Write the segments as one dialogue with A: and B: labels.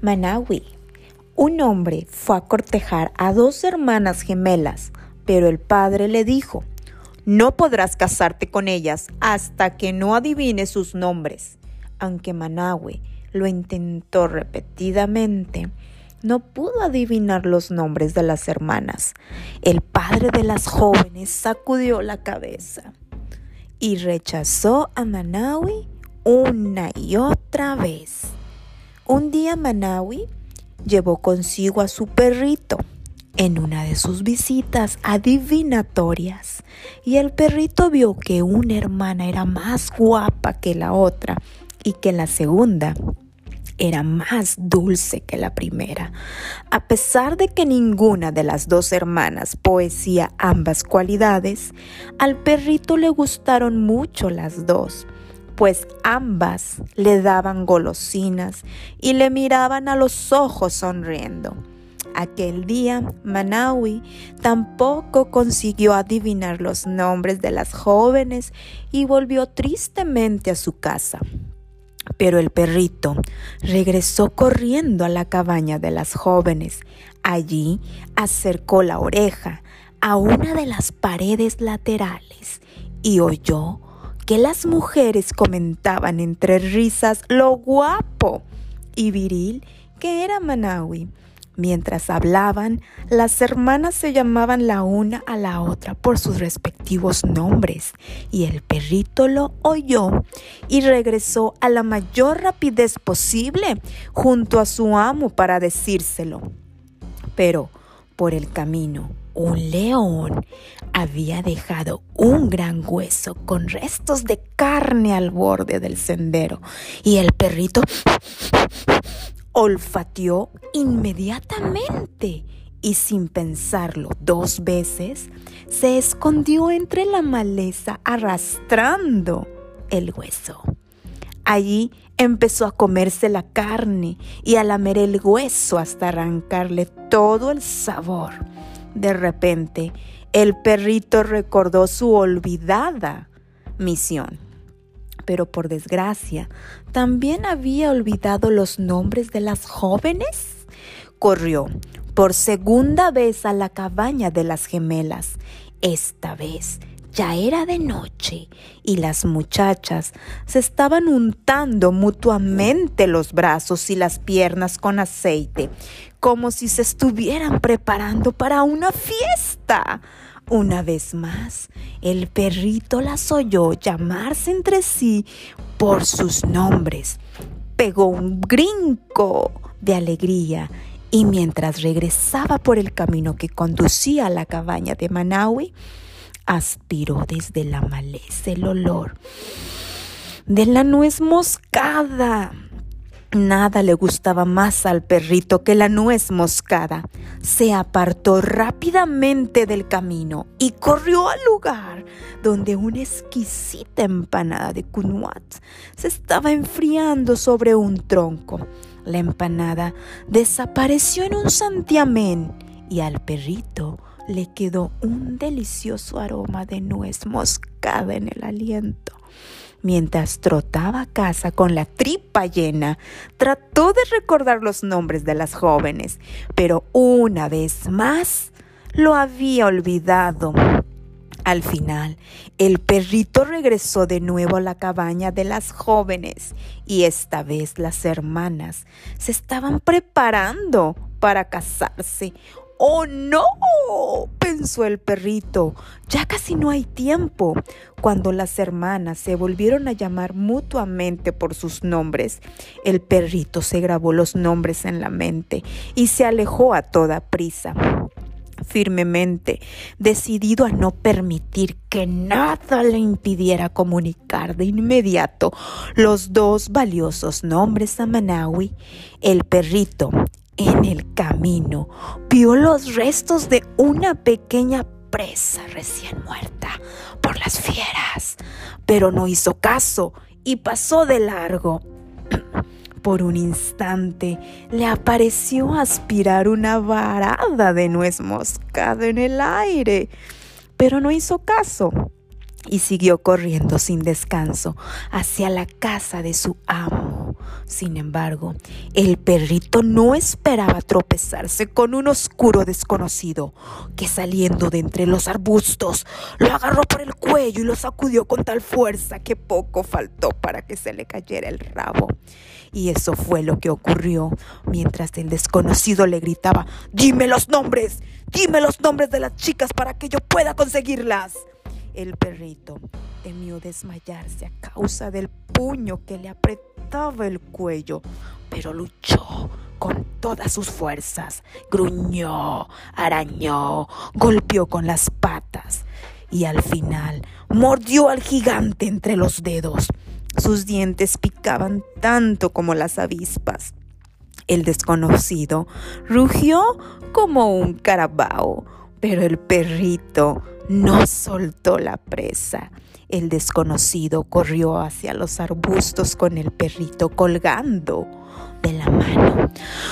A: Manawi. Un hombre fue a cortejar a dos hermanas gemelas, pero el padre le dijo, no podrás casarte con ellas hasta que no adivines sus nombres. Aunque Manawi lo intentó repetidamente, no pudo adivinar los nombres de las hermanas. El padre de las jóvenes sacudió la cabeza y rechazó a Manawi una y otra vez. Un día Manawi llevó consigo a su perrito en una de sus visitas adivinatorias y el perrito vio que una hermana era más guapa que la otra y que la segunda era más dulce que la primera. A pesar de que ninguna de las dos hermanas poesía ambas cualidades, al perrito le gustaron mucho las dos pues ambas le daban golosinas y le miraban a los ojos sonriendo. Aquel día, Manawi tampoco consiguió adivinar los nombres de las jóvenes y volvió tristemente a su casa. Pero el perrito regresó corriendo a la cabaña de las jóvenes. Allí acercó la oreja a una de las paredes laterales y oyó que las mujeres comentaban entre risas lo guapo y viril que era Manawi. Mientras hablaban, las hermanas se llamaban la una a la otra por sus respectivos nombres, y el perrito lo oyó y regresó a la mayor rapidez posible junto a su amo para decírselo. Pero por el camino, un león había dejado un gran hueso con restos de carne al borde del sendero y el perrito olfateó inmediatamente y sin pensarlo dos veces se escondió entre la maleza arrastrando el hueso. Allí empezó a comerse la carne y a lamer el hueso hasta arrancarle todo el sabor. De repente, el perrito recordó su olvidada misión. Pero por desgracia, también había olvidado los nombres de las jóvenes. Corrió por segunda vez a la cabaña de las gemelas. Esta vez ya era de noche y las muchachas se estaban untando mutuamente los brazos y las piernas con aceite, como si se estuvieran preparando para una fiesta. Una vez más, el perrito las oyó llamarse entre sí por sus nombres. Pegó un brinco de alegría y mientras regresaba por el camino que conducía a la cabaña de Manaui, aspiró desde la maleza el olor de la nuez moscada. Nada le gustaba más al perrito que la nuez moscada. Se apartó rápidamente del camino y corrió al lugar donde una exquisita empanada de cunuat se estaba enfriando sobre un tronco. La empanada desapareció en un santiamén y al perrito le quedó un delicioso aroma de nuez moscada en el aliento. Mientras trotaba a casa con la tripa llena, trató de recordar los nombres de las jóvenes, pero una vez más lo había olvidado. Al final, el perrito regresó de nuevo a la cabaña de las jóvenes y esta vez las hermanas se estaban preparando para casarse. ¡Oh no! Pensó el perrito. Ya casi no hay tiempo. Cuando las hermanas se volvieron a llamar mutuamente por sus nombres, el perrito se grabó los nombres en la mente y se alejó a toda prisa firmemente, decidido a no permitir que nada le impidiera comunicar de inmediato los dos valiosos nombres a Manawi, el perrito en el camino vio los restos de una pequeña presa recién muerta por las fieras, pero no hizo caso y pasó de largo. Por un instante le apareció aspirar una varada de nuez moscada en el aire, pero no hizo caso y siguió corriendo sin descanso hacia la casa de su amo. Sin embargo, el perrito no esperaba tropezarse con un oscuro desconocido que saliendo de entre los arbustos lo agarró por el cuello y lo sacudió con tal fuerza que poco faltó para que se le cayera el rabo. Y eso fue lo que ocurrió mientras el desconocido le gritaba, dime los nombres, dime los nombres de las chicas para que yo pueda conseguirlas. El perrito temió desmayarse a causa del puño que le el cuello, pero luchó con todas sus fuerzas. Gruñó, arañó, golpeó con las patas y al final mordió al gigante entre los dedos. Sus dientes picaban tanto como las avispas. El desconocido rugió como un carabao, pero el perrito no soltó la presa. El desconocido corrió hacia los arbustos con el perrito colgando de la mano.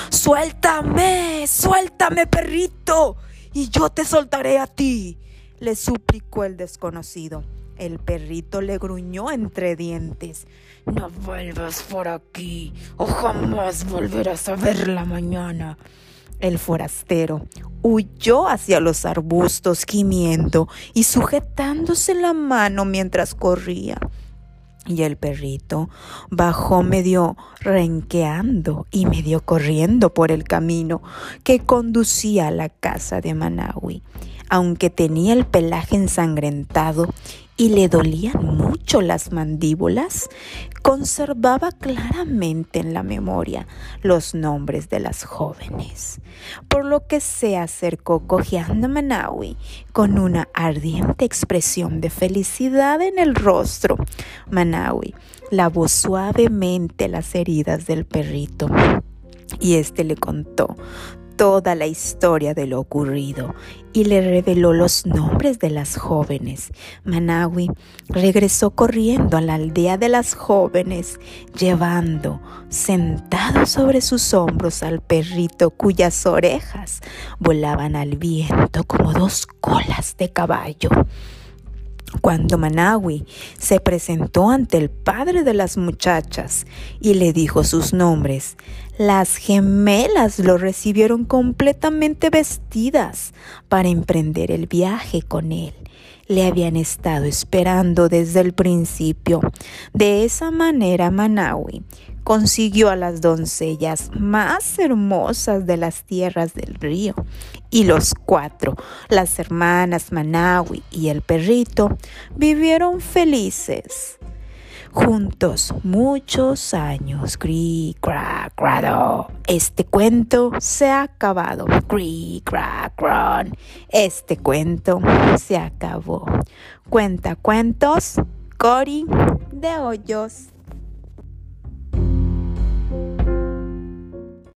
A: Suéltame, suéltame, perrito, y yo te soltaré a ti, le suplicó el desconocido. El perrito le gruñó entre dientes. No vuelvas por aquí o jamás volverás a verla mañana. El forastero huyó hacia los arbustos gimiendo y sujetándose la mano mientras corría. Y el perrito bajó medio renqueando y medio corriendo por el camino que conducía a la casa de Manawi. Aunque tenía el pelaje ensangrentado y le dolían mucho las mandíbulas, conservaba claramente en la memoria los nombres de las jóvenes, por lo que se acercó cojeando a Manawi con una ardiente expresión de felicidad en el rostro. Manawi lavó suavemente las heridas del perrito y éste le contó toda la historia de lo ocurrido y le reveló los nombres de las jóvenes. Manawi regresó corriendo a la aldea de las jóvenes, llevando sentado sobre sus hombros al perrito cuyas orejas volaban al viento como dos colas de caballo. Cuando Manawi se presentó ante el padre de las muchachas y le dijo sus nombres, las gemelas lo recibieron completamente vestidas para emprender el viaje con él. Le habían estado esperando desde el principio. De esa manera Manawi consiguió a las doncellas más hermosas de las tierras del río. Y los cuatro, las hermanas Manawi y el perrito, vivieron felices juntos muchos años. Cri, cra, crado. Este cuento se ha acabado. Cri, cra. Este cuento se acabó. Cuenta cuentos, Cori de Hoyos.